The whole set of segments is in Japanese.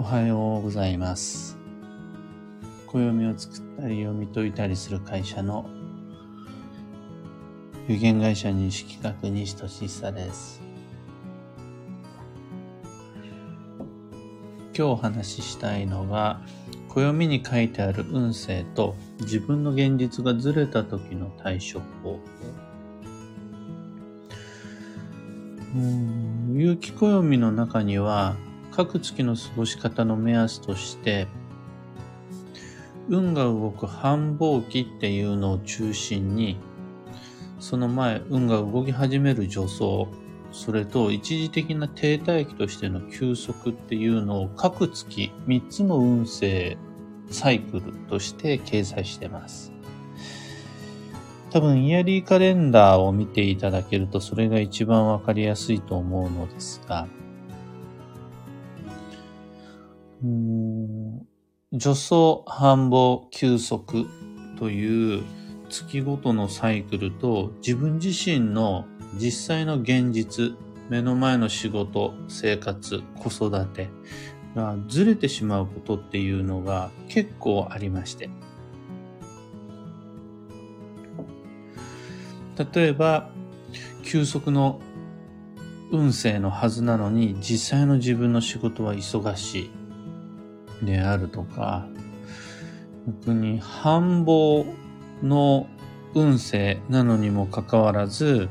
おはようございます。暦を作ったり読み解いたりする会社の有限会社認識企画西俊久です。今日お話ししたいのが、暦に書いてある運勢と自分の現実がずれた時の対処法。うん有機暦の中には各月の過ごし方の目安として運が動く繁忙期っていうのを中心にその前運が動き始める助走それと一時的な停滞期としての休息っていうのを各月3つの運勢サイクルとして掲載してます。多分イヤリーカレンダーを見ていただけるとそれが一番わかりやすいと思うのですが、うん助走、繁忙、休息という月ごとのサイクルと自分自身の実際の現実、目の前の仕事、生活、子育てがずれてしまうことっていうのが結構ありまして。例えば、休息の運勢のはずなのに、実際の自分の仕事は忙しいであるとか、逆に繁忙の運勢なのにもかかわらず、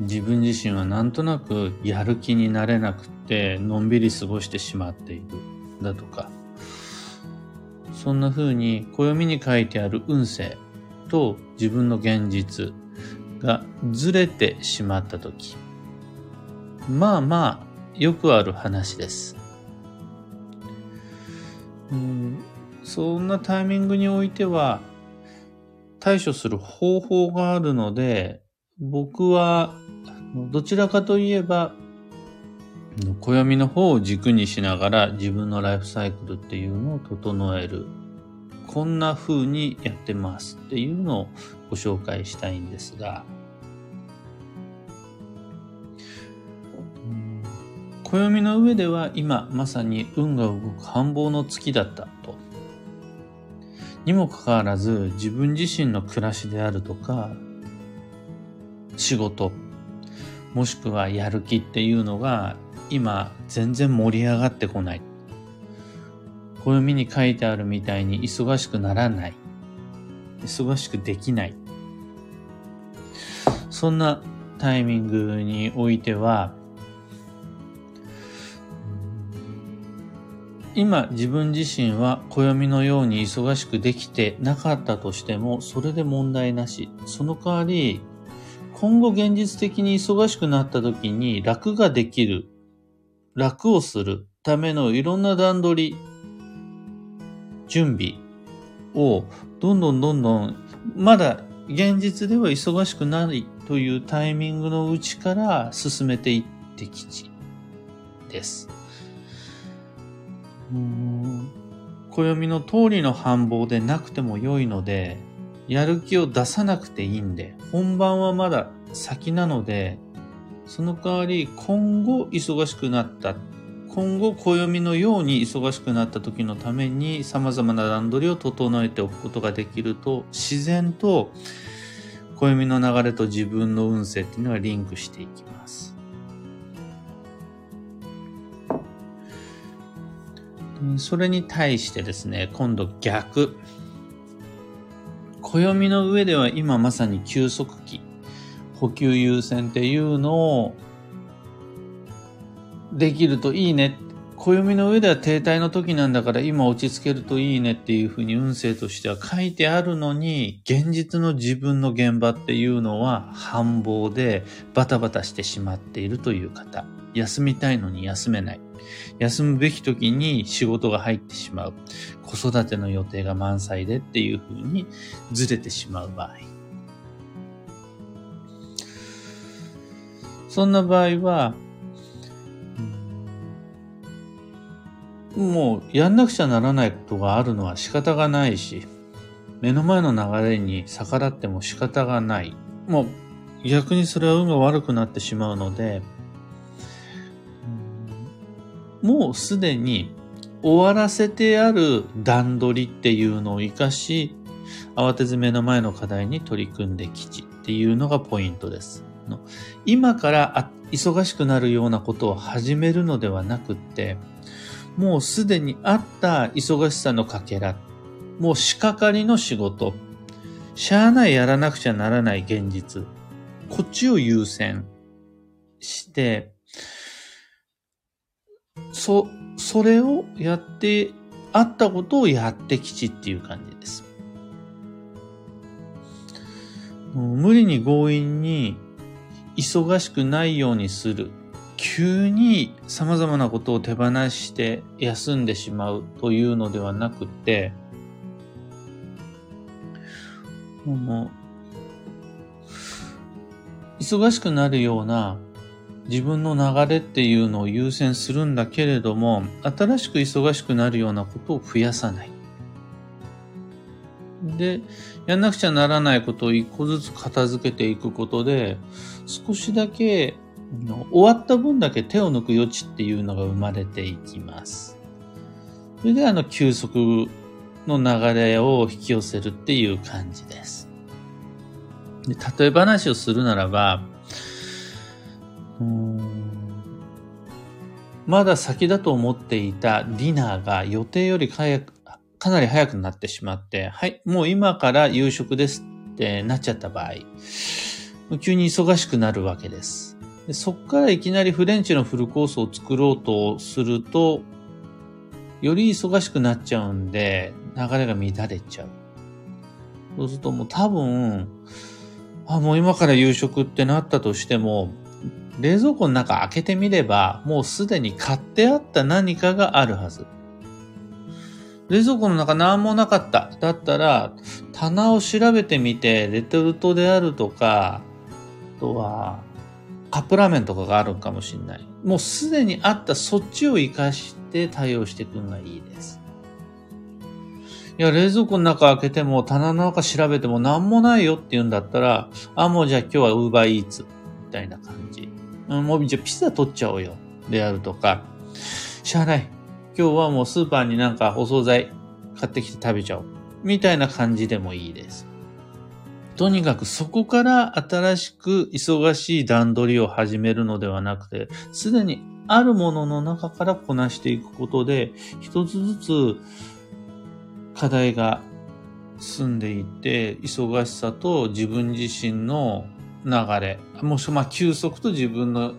自分自身はなんとなくやる気になれなくて、のんびり過ごしてしまっている。だとか、そんな風に暦に書いてある運勢と自分の現実がずれてしまったとき、まあまあよくある話です。うんそんなタイミングにおいては対処する方法があるので、僕はどちらかといえば暦の方を軸にしながら自分のライフサイクルっていうのを整える。こんな風にやってますっていうのをご紹介したいんですが、暦の上では今まさに運が動く繁忙の月だったと。にもかかわらず自分自身の暮らしであるとか、仕事、もしくはやる気っていうのが今全然盛り上がってこない。暦に書いてあるみたいに忙しくならない。忙しくできない。そんなタイミングにおいては、今自分自身は暦のように忙しくできてなかったとしても、それで問題なし。その代わり、今後現実的に忙しくなった時に楽ができる、楽をするためのいろんな段取り、準備をどんどんどんどん、まだ現実では忙しくないというタイミングのうちから進めていってきちです。うん。暦の通りの繁忙でなくても良いので、やる気を出さなくていいん。で、本番はまだ先なので、その代わり今後忙しくなった、今後暦のように忙しくなった時のために様々な段取りを整えておくことができると、自然と暦の流れと自分の運勢っていうのはリンクしていきます。それに対してですね、今度逆。暦の上では今まさに休息期、補給優先っていうのをできるといいね。暦の上では停滞の時なんだから今落ち着けるといいねっていうふうに運勢としては書いてあるのに、現実の自分の現場っていうのは繁忙でバタバタしてしまっているという方。休みたいのに休めない。休むべき時に仕事が入ってしまう。子育ての予定が満載でっていう風にずれてしまう場合。そんな場合は、もうやんなくちゃならないことがあるのは仕方がないし、目の前の流れに逆らっても仕方がない。もう逆にそれは運が悪くなってしまうので、もうすでに終わらせてある段取りっていうのを活かし、慌てず目の前の課題に取り組んできちっていうのがポイントです。今から忙しくなるようなことを始めるのではなくって、もうすでにあった忙しさのかけら、もう仕掛かりの仕事、しゃあないやらなくちゃならない現実、こっちを優先して、そ、それをやって、あったことをやってきちっていう感じです。もう無理に強引に忙しくないようにする。急に様々なことを手放して休んでしまうというのではなくて、もう、忙しくなるような自分の流れっていうのを優先するんだけれども、新しく忙しくなるようなことを増やさない。で、やんなくちゃならないことを一個ずつ片付けていくことで、少しだけ終わった分だけ手を抜く余地っていうのが生まれていきます。それであの、休息の流れを引き寄せるっていう感じです。で例え話をするならば、まだ先だと思っていたディナーが予定より早く、かなり早くなってしまって、はい、もう今から夕食ですってなっちゃった場合、急に忙しくなるわけです。でそっからいきなりフレンチのフルコースを作ろうとすると、より忙しくなっちゃうんで、流れが乱れちゃう。そうするともう多分、あ、もう今から夕食ってなったとしても、冷蔵庫の中開けてみれば、もうすでに買ってあった何かがあるはず。冷蔵庫の中何もなかった。だったら、棚を調べてみて、レトルトであるとか、あとは、カップラーメンとかがあるかもしれない。もうすでにあったそっちを活かして対応していくのがいいです。いや、冷蔵庫の中開けても棚の中調べても何もないよって言うんだったら、あ、もうじゃあ今日はウーバーイーツみたいな感じ。うん、もうじゃピザ取っちゃおうよ。であるとか、しゃあない。今日はもうスーパーになんかお惣菜買ってきて食べちゃおう。みたいな感じでもいいです。とにかくそこから新しく忙しい段取りを始めるのではなくて、すでにあるものの中からこなしていくことで、一つずつ課題が進んでいって、忙しさと自分自身の流れ、もしくは休息と自分の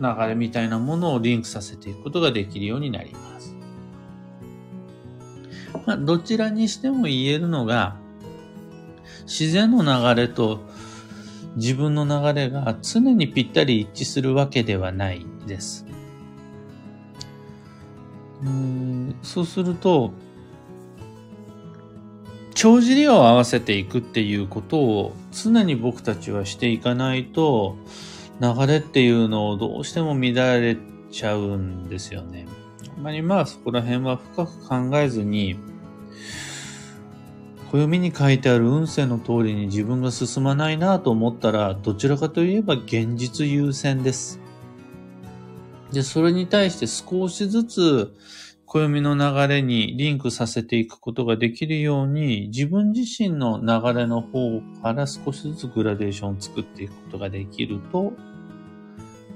流れみたいなものをリンクさせていくことができるようになります。まあ、どちらにしても言えるのが、自然の流れと自分の流れが常にぴったり一致するわけではないです。うんそうすると、帳尻を合わせていくっていうことを常に僕たちはしていかないと、流れっていうのをどうしても乱れちゃうんですよね。あまりまあそこら辺は深く考えずに、暦に書いてある運勢の通りに自分が進まないなと思ったら、どちらかといえば現実優先です。で、それに対して少しずつ暦の流れにリンクさせていくことができるように、自分自身の流れの方から少しずつグラデーションを作っていくことができると、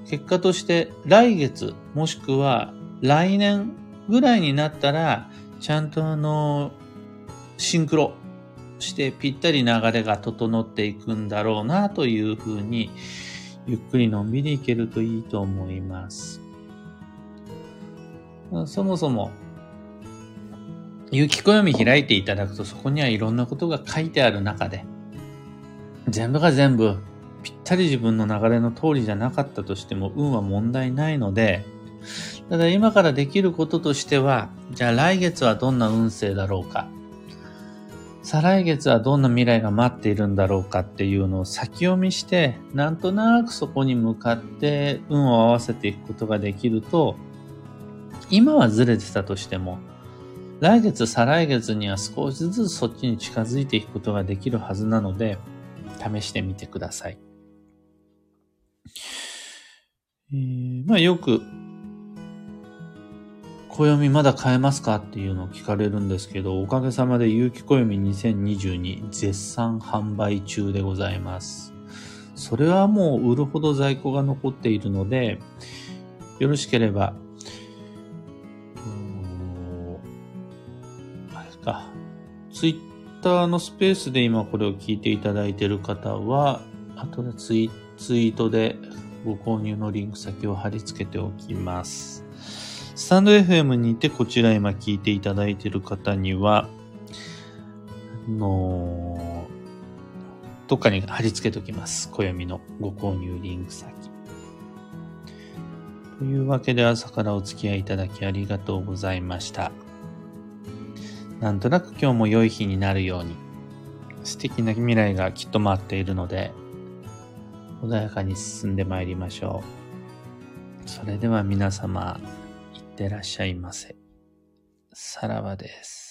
結果として来月もしくは来年ぐらいになったら、ちゃんとあの、シンクロしてぴったり流れが整っていくんだろうなというふうに、ゆっくりのんびりいけるといいと思います。そもそも、有機暦開いていただくとそこにはいろんなことが書いてある中で、全部が全部ぴったり自分の流れの通りじゃなかったとしても運は問題ないので、ただ今からできることとしては、じゃあ来月はどんな運勢だろうか。再来月はどんな未来が待っているんだろうかっていうのを先読みして、なんとなくそこに向かって運を合わせていくことができると、今はずれてたとしても、来月、再来月には少しずつそっちに近づいていくことができるはずなので、試してみてください。えー、まあよく暦まだ買えますか？っていうのを聞かれるんですけど、おかげさまで有機暦2022絶賛販売中でございます。それはもう売るほど在庫が残っているので、よろしければ、ツイッターのスペースで今これを聞いていただいている方は、後でツイツイートでご購入のリンク先を貼り付けておきます。スタンド FM にてこちら今聞いていただいている方には、の、どっかに貼り付けておきます。暦のご購入リンク先。というわけで朝からお付き合いいただきありがとうございました。なんとなく今日も良い日になるように、素敵な未来がきっと待っているので、穏やかに進んでまいりましょう。それでは皆様、いってらっしゃいませ。さらばです。